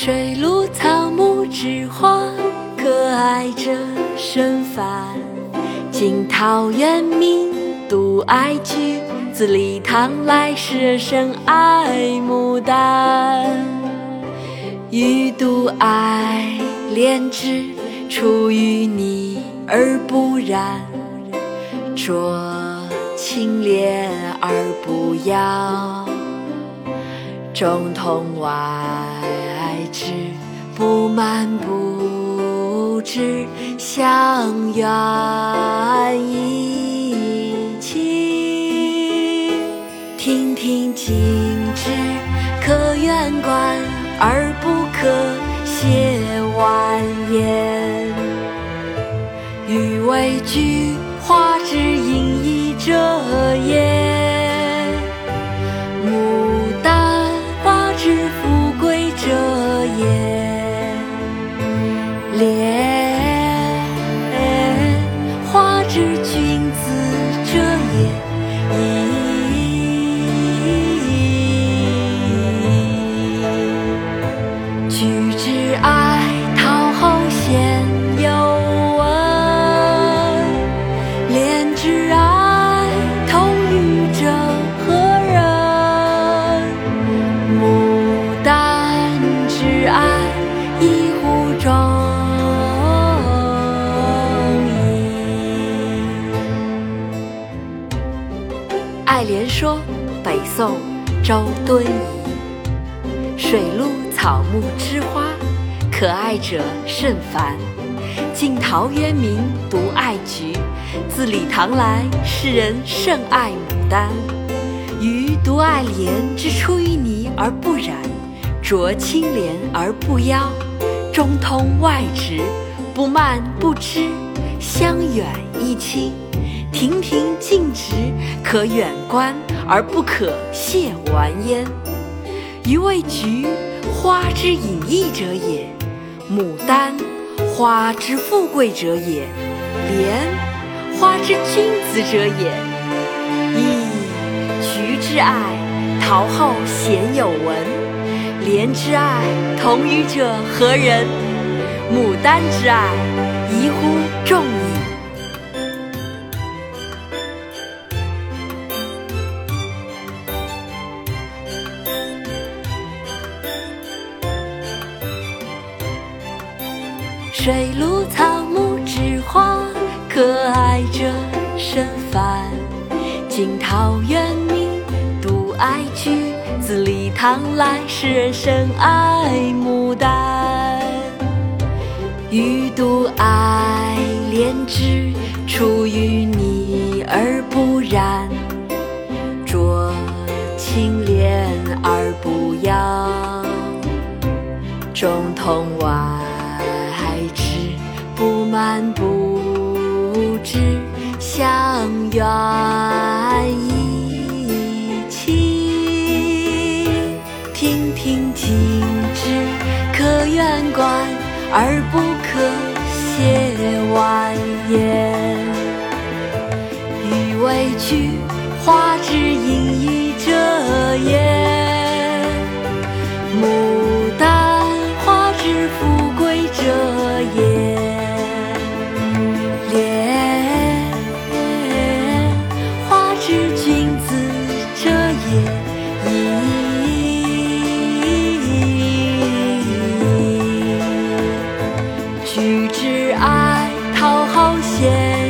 水陆草木之花，可爱者甚蕃。晋陶渊明独爱菊，自李唐来世人甚爱牡丹。予独爱莲枝，出淤泥而不染，濯清涟而不妖。中通外知，不满不知相远说》北宋周敦颐。水陆草木之花，可爱者甚蕃。晋陶渊明独爱菊，自李唐来世人甚爱牡丹。予独爱莲之出淤泥而不染，濯清涟而不妖。中通外直，不蔓不枝，香远益清。亭亭净植，可远观而不可亵玩焉。予谓菊花之隐逸者也，牡丹花之富贵者也，莲花之君子者也。噫！菊之爱，陶后鲜有闻；莲之爱，同予者何人？牡丹之爱，水陆草木之花，可爱者甚蕃。晋陶渊明独爱菊，自李唐来世人深爱牡丹。予独爱莲之，出淤泥而不染，濯清涟而不妖。中通外。漫不知，香远益清。亭亭净植，可远观而不预知爱讨好现